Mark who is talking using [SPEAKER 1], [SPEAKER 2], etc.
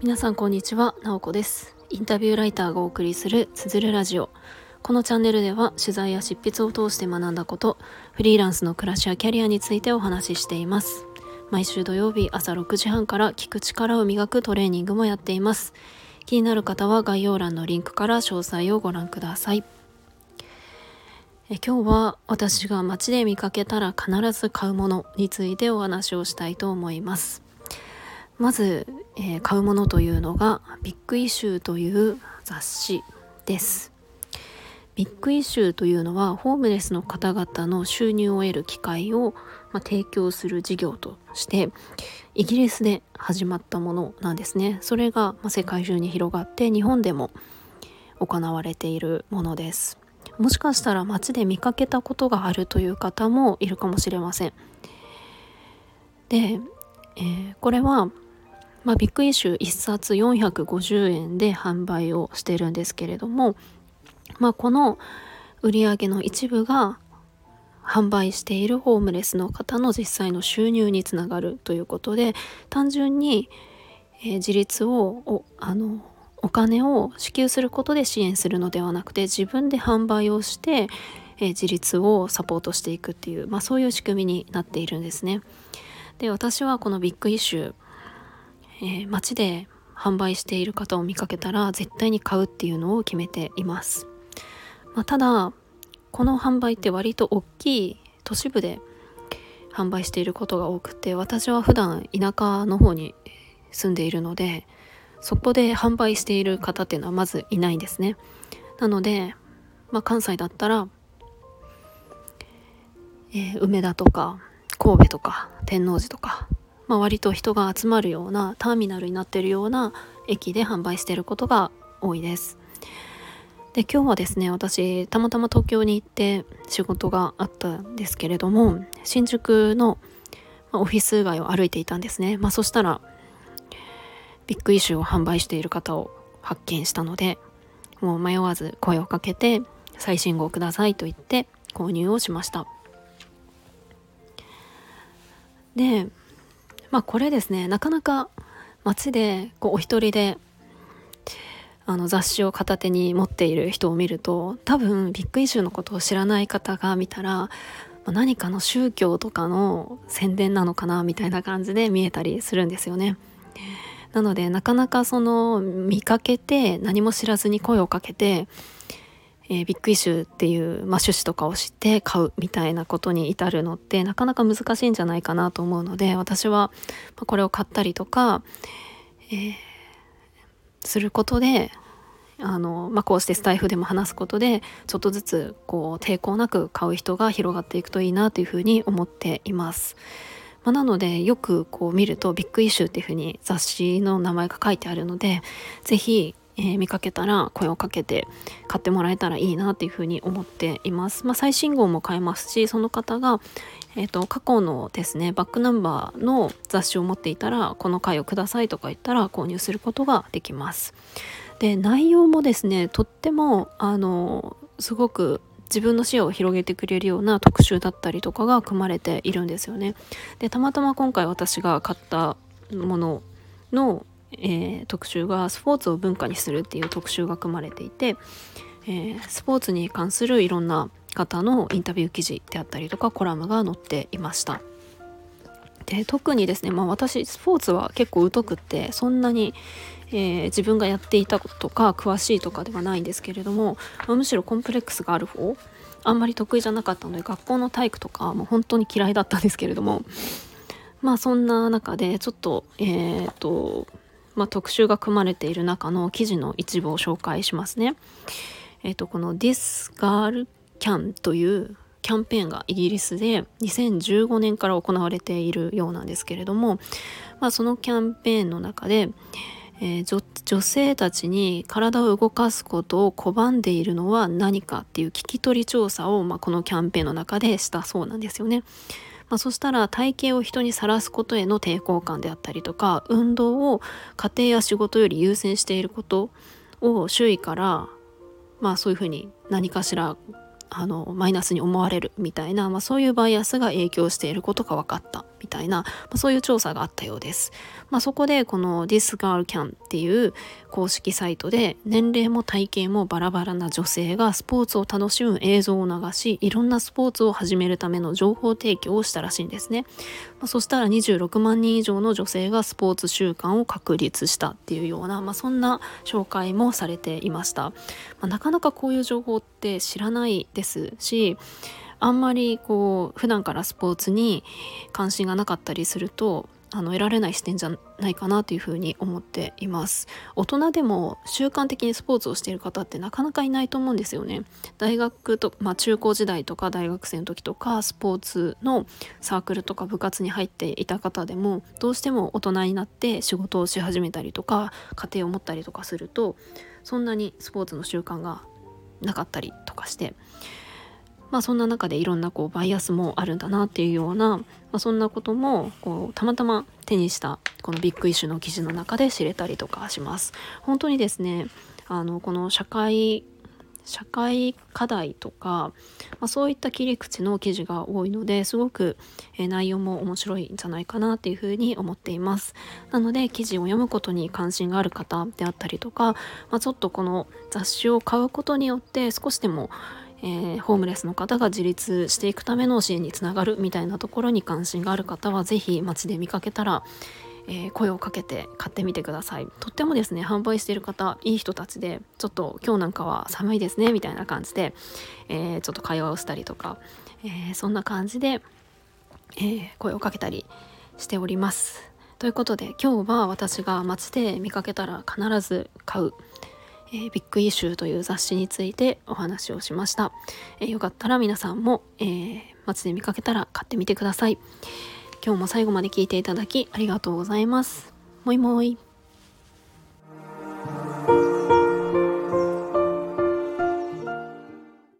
[SPEAKER 1] 皆さんこんにちは、なおこです。インタビューライターがお送りするつづるラジオ。このチャンネルでは取材や執筆を通して学んだことフリーランスの暮らしやキャリアについてお話ししています。毎週土曜日朝6時半から聞く力を磨くトレーニングもやっています。気になる方は概要欄のリンクから詳細をご覧ください。え今日は私が街で見かけたら必ず買うものについてお話をしたいと思います。まず、えー、買うものというのがビッグイシューという雑誌です。ビッグイシューというのはホームレスの方々の収入を得る機会を、ま、提供する事業としてイギリスで始まったものなんですね。それが、ま、世界中に広がって日本でも行われているものです。もしかしたら街で見かけたことがあるという方もいるかもしれません。で、えー、これは、まあ、ビッグイシュー1冊450円で販売をしてるんですけれども、まあ、この売り上げの一部が販売しているホームレスの方の実際の収入につながるということで単純に、えー、自立をあのお金を支給することで支援するのではなくて自分で販売をして、えー、自立をサポートしていくっていう、まあ、そういう仕組みになっているんですね。で私はこのビッグイシュー、えー、街で販売している方を見かけたら絶対に買うっていうのを決めています。まあ、ただこの販売って割と大きい都市部で販売していることが多くて私は普段田舎の方に住んでいるのでそこで販売している方っていうのはまずいないですね。なので、まあ、関西だったら、えー、梅田とか神戸とか天王寺とか、まあ、割と人が集まるようなターミナルになってるような駅で販売してることが多いです。で今日はですね私たまたま東京に行って仕事があったんですけれども新宿のオフィス街を歩いていたんですね、まあ、そしたらビッグイシューを販売している方を発見したのでもう迷わず声をかけて最新号くださいと言って購入をしましたでまあこれですねなかなか街でこうお一人であの雑誌を片手に持っている人を見ると多分ビッグイシューのことを知らない方が見たら何かの宗教とかの宣伝なのかなみたいな感じで見えたりするんですよね。なのでなかなかその見かけて何も知らずに声をかけて、えー、ビッグイシューっていう、まあ、趣旨とかを知って買うみたいなことに至るのってなかなか難しいんじゃないかなと思うので私はこれを買ったりとか、えー、することであの、まあ、こうしてスタイフでも話すことでちょっとずつこう抵抗なく買う人が広がっていくといいなというふうに思っています。まあ、なのでよくこう見るとビッグイシューっていうふうに雑誌の名前が書いてあるので是非えー、見かけたら声をかけて買ってもらえたらいいなっていうふうに思っています。まあ、最新号も買えますしその方が、えーと、過去のですねバックナンバーの雑誌を持っていたらこの回をくださいとか言ったら購入することができます。で内容もですねとってもあのすごく自分の視野を広げてくれるような特集だったりとかが組まれているんですよね。でたまたま今回私が買ったものの、えー、特集がスポーツを文化にするっていう特集が組まれていて、えー、スポーツに関するいろんな方のインタビュー記事であったりとかコラムが載っていました。で特にですね、まあ、私スポーツは結構疎くってそんなに、えー、自分がやっていたとか詳しいとかではないんですけれども、まあ、むしろコンプレックスがある方あんまり得意じゃなかったので学校の体育とかもう本当に嫌いだったんですけれどもまあそんな中でちょっとえっ、とまあ、特集が組まれている中の記事の一部を紹介しますね。えっ、とこの This Girl Can というキャンペーンがイギリスで2015年から行われているようなんですけれども、まあ、そのキャンペーンの中で、えー、女性たちに体を動かすことを拒んでいるのは何かっていう聞き取り調査を、まあ、このキャンペーンの中でしたそうなんですよね。まあ、そしたら体型を人にさらすことへの抵抗感であったりとか運動を家庭や仕事より優先していることを周囲からまあそういうふうに何かしらあのマイナスに思われるみたいな、まあ、そういうバイアスが影響していることが分かったみたいな、まあ、そういう調査があったようです。まあ、そこでこの This Girl Can っていう公式サイトで年齢も体型もバラバラな女性がスポーツを楽しむ映像を流しいろんなスポーツを始めるための情報提供をしたらしいんですね。まあ、そしたら26万人以上の女性がスポーツ習慣を確立したっていうような、まあ、そんな紹介もされていました。まあ、なかなかこういう情報って知らないですですしあんまりこう普段からスポーツに関心がなかったりするとあの得られない視点じゃないかなというふうに思っています。大人でも習慣的にスポーツをしている方ってなかなかいないと思うんですよね。大学と、まあ、中高時代とか大学生の時とかスポーツのサークルとか部活に入っていた方でもどうしても大人になって仕事をし始めたりとか家庭を持ったりとかするとそんなにスポーツの習慣がなかったりとかしてまあ、そんな中でいろんなこうバイアスもあるんだなっていうような、まあ、そんなこともこうたまたま手にしたこのビッグイシュの記事の中で知れたりとかします。本当にですねあのこの社会社会課題とか、まあ、そういった切り口の記事が多いのですごく、え、内容も面白いんじゃないかなっていうふうに思っています。なので記事を読むことに関心がある方であったりとか、まあ、ちょっとこの雑誌を買うことによって少しでもえー、ホームレスの方が自立していくための支援につながるみたいなところに関心がある方は是非街で見かけたら、えー、声をかけて買ってみてくださいとってもですね販売している方いい人たちでちょっと今日なんかは寒いですねみたいな感じで、えー、ちょっと会話をしたりとか、えそんな感じで、え声をかけたりしておりますということで今日は私が街で見かけたら必ず買うえー、ビッグイシューという雑誌についてお話をしました。えー、よかったら皆さんも、えー、街で見かけたら買ってみてください。今日も最後まで聞いていただきありがとうございます。もいもい。